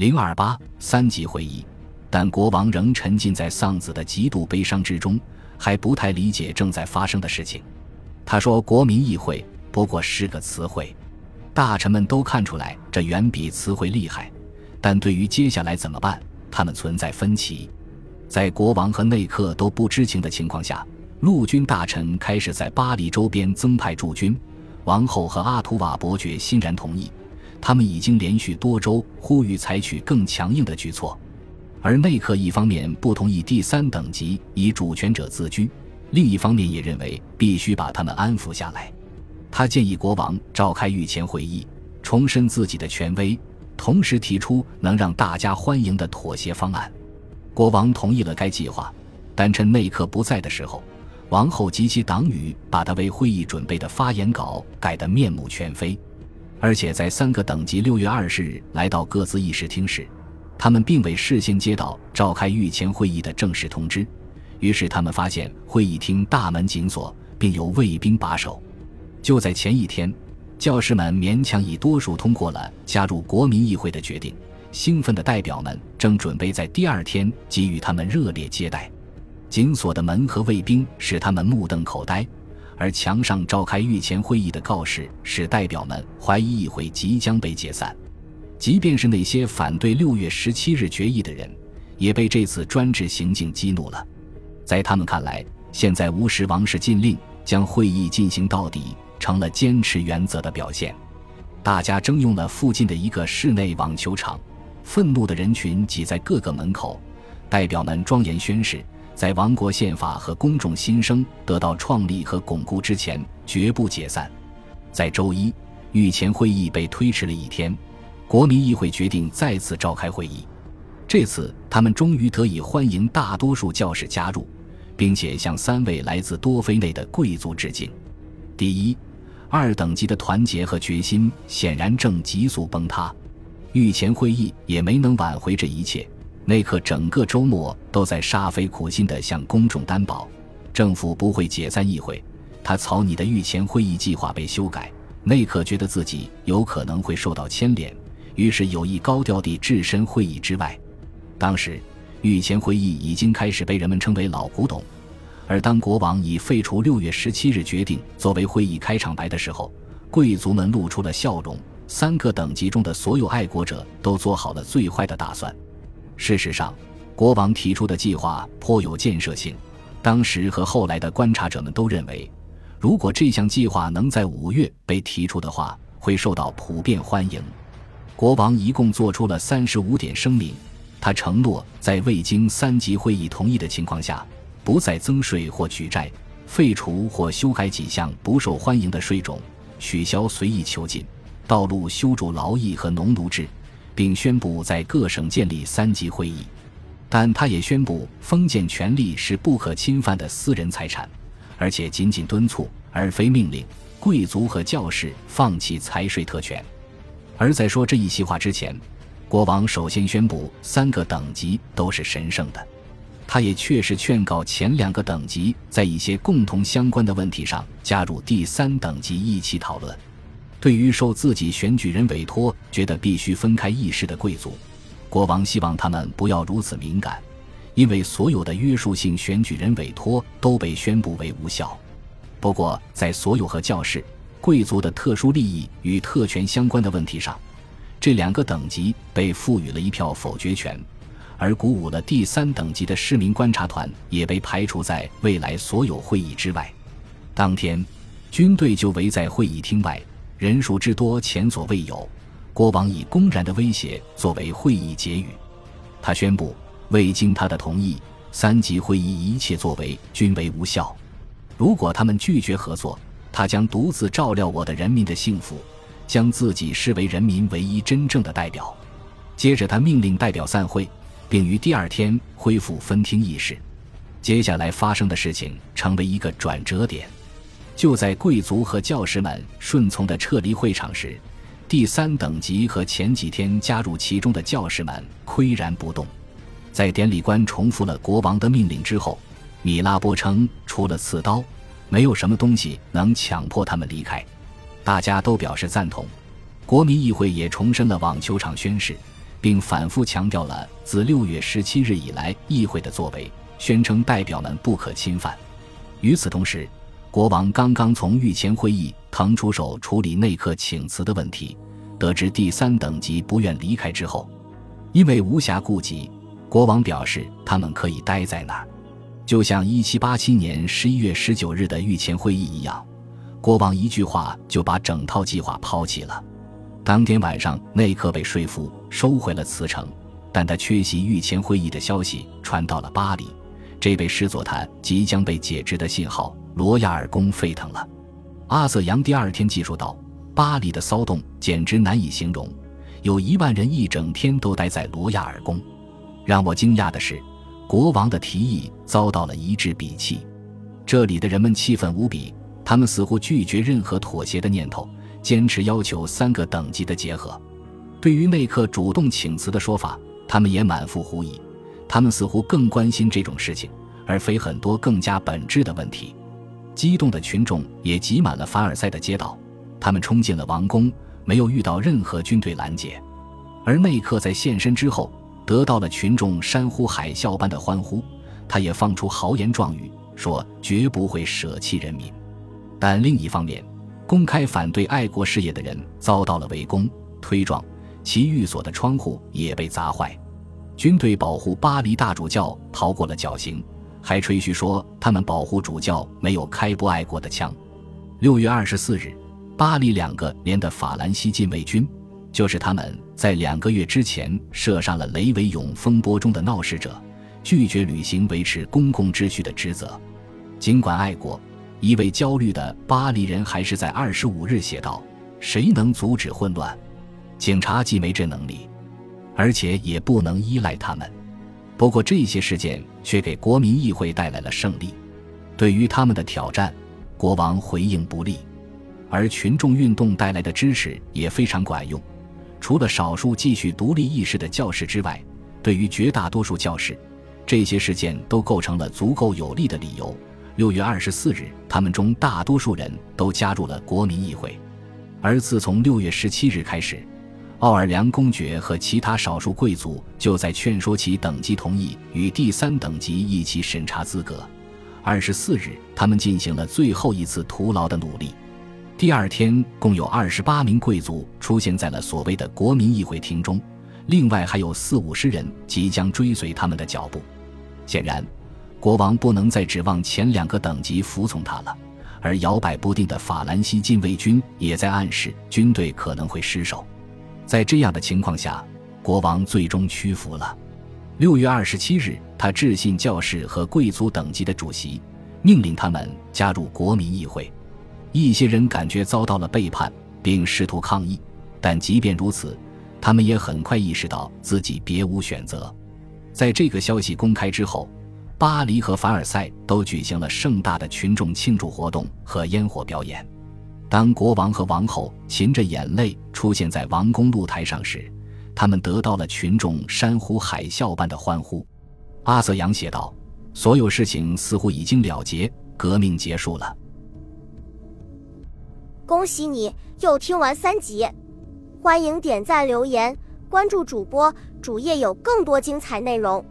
零二八三级会议，但国王仍沉浸在丧子的极度悲伤之中，还不太理解正在发生的事情。他说：“国民议会不过是个词汇，大臣们都看出来这远比词汇厉害，但对于接下来怎么办，他们存在分歧。在国王和内克都不知情的情况下，陆军大臣开始在巴黎周边增派驻军，王后和阿图瓦伯爵欣然同意。”他们已经连续多周呼吁采取更强硬的举措，而内克一方面不同意第三等级以主权者自居，另一方面也认为必须把他们安抚下来。他建议国王召开御前会议，重申自己的权威，同时提出能让大家欢迎的妥协方案。国王同意了该计划，但趁内克不在的时候，王后及其党羽把他为会议准备的发言稿改得面目全非。而且在三个等级六月二十日来到各自议事厅时，他们并未事先接到召开御前会议的正式通知。于是他们发现会议厅大门紧锁，并有卫兵把守。就在前一天，教士们勉强以多数通过了加入国民议会的决定。兴奋的代表们正准备在第二天给予他们热烈接待。紧锁的门和卫兵使他们目瞪口呆。而墙上召开御前会议的告示使代表们怀疑议会即将被解散，即便是那些反对六月十七日决议的人，也被这次专制行径激怒了。在他们看来，现在无视王室禁令将会议进行到底，成了坚持原则的表现。大家征用了附近的一个室内网球场，愤怒的人群挤在各个门口，代表们庄严宣誓。在王国宪法和公众心声得到创立和巩固之前，绝不解散。在周一，御前会议被推迟了一天，国民议会决定再次召开会议。这次，他们终于得以欢迎大多数教士加入，并且向三位来自多菲内的贵族致敬。第一、二等级的团结和决心显然正急速崩塌，御前会议也没能挽回这一切。内克整个周末都在煞费苦心地向公众担保，政府不会解散议会。他草拟的御前会议计划被修改，内克觉得自己有可能会受到牵连，于是有意高调地置身会议之外。当时，御前会议已经开始被人们称为老古董，而当国王以废除六月十七日决定作为会议开场白的时候，贵族们露出了笑容。三个等级中的所有爱国者都做好了最坏的打算。事实上，国王提出的计划颇有建设性。当时和后来的观察者们都认为，如果这项计划能在五月被提出的话，会受到普遍欢迎。国王一共做出了三十五点声明。他承诺在未经三级会议同意的情况下，不再增税或举债，废除或修改几项不受欢迎的税种，取消随意囚禁、道路修筑劳役和农奴制。并宣布在各省建立三级会议，但他也宣布封建权力是不可侵犯的私人财产，而且仅仅敦促而非命令贵族和教士放弃财税特权。而在说这一席话之前，国王首先宣布三个等级都是神圣的。他也确实劝告前两个等级在一些共同相关的问题上加入第三等级一起讨论。对于受自己选举人委托、觉得必须分开议事的贵族，国王希望他们不要如此敏感，因为所有的约束性选举人委托都被宣布为无效。不过，在所有和教士、贵族的特殊利益与特权相关的问题上，这两个等级被赋予了一票否决权，而鼓舞了第三等级的市民观察团也被排除在未来所有会议之外。当天，军队就围在会议厅外。人数之多前所未有，国王以公然的威胁作为会议结语。他宣布，未经他的同意，三级会议一切作为均为无效。如果他们拒绝合作，他将独自照料我的人民的幸福，将自己视为人民唯一真正的代表。接着，他命令代表散会，并于第二天恢复分厅议事。接下来发生的事情成为一个转折点。就在贵族和教士们顺从的撤离会场时，第三等级和前几天加入其中的教士们岿然不动。在典礼官重复了国王的命令之后，米拉波称，除了刺刀，没有什么东西能强迫他们离开。大家都表示赞同。国民议会也重申了网球场宣誓，并反复强调了自六月十七日以来议会的作为，宣称代表们不可侵犯。与此同时，国王刚刚从御前会议腾出手处理内克请辞的问题，得知第三等级不愿离开之后，因为无暇顾及，国王表示他们可以待在那儿，就像一七八七年十一月十九日的御前会议一样，国王一句话就把整套计划抛弃了。当天晚上，内克被说服收回了辞呈，但他缺席御前会议的消息传到了巴黎，这被视作他即将被解职的信号。罗亚尔宫沸腾了。阿瑟扬第二天记述道：“巴黎的骚动简直难以形容，有一万人一整天都待在罗亚尔宫。让我惊讶的是，国王的提议遭到了一致鄙弃。这里的人们气愤无比，他们似乎拒绝任何妥协的念头。”坚持要求三个等级的结合。对于内克主动请辞的说法，他们也满腹狐疑。他们似乎更关心这种事情，而非很多更加本质的问题。激动的群众也挤满了凡尔赛的街道，他们冲进了王宫，没有遇到任何军队拦截。而内克在现身之后，得到了群众山呼海啸般的欢呼。他也放出豪言壮语，说绝不会舍弃人民。但另一方面，公开反对爱国事业的人遭到了围攻、推撞，其寓所的窗户也被砸坏。军队保护巴黎大主教逃过了绞刑，还吹嘘说他们保护主教没有开不爱国的枪。六月二十四日，巴黎两个连的法兰西禁卫军，就是他们在两个月之前射杀了雷维永风波中的闹事者，拒绝履行维持公共秩序的职责，尽管爱国。一位焦虑的巴黎人还是在二十五日写道：“谁能阻止混乱？警察既没这能力，而且也不能依赖他们。不过这些事件却给国民议会带来了胜利。对于他们的挑战，国王回应不利，而群众运动带来的支持也非常管用。除了少数继续独立意识的教士之外，对于绝大多数教士，这些事件都构成了足够有力的理由。”六月二十四日，他们中大多数人都加入了国民议会，而自从六月十七日开始，奥尔良公爵和其他少数贵族就在劝说其等级同意与第三等级一起审查资格。二十四日，他们进行了最后一次徒劳的努力。第二天，共有二十八名贵族出现在了所谓的国民议会厅中，另外还有四五十人即将追随他们的脚步。显然。国王不能再指望前两个等级服从他了，而摇摆不定的法兰西禁卫军也在暗示军队可能会失守。在这样的情况下，国王最终屈服了。六月二十七日，他致信教士和贵族等级的主席，命令他们加入国民议会。一些人感觉遭到了背叛，并试图抗议，但即便如此，他们也很快意识到自己别无选择。在这个消息公开之后。巴黎和凡尔赛都举行了盛大的群众庆祝活动和烟火表演。当国王和王后噙着眼泪出现在王宫露台上时，他们得到了群众山呼海啸般的欢呼。阿瑟扬写道：“所有事情似乎已经了结，革命结束了。”恭喜你又听完三集，欢迎点赞、留言、关注主播，主页有更多精彩内容。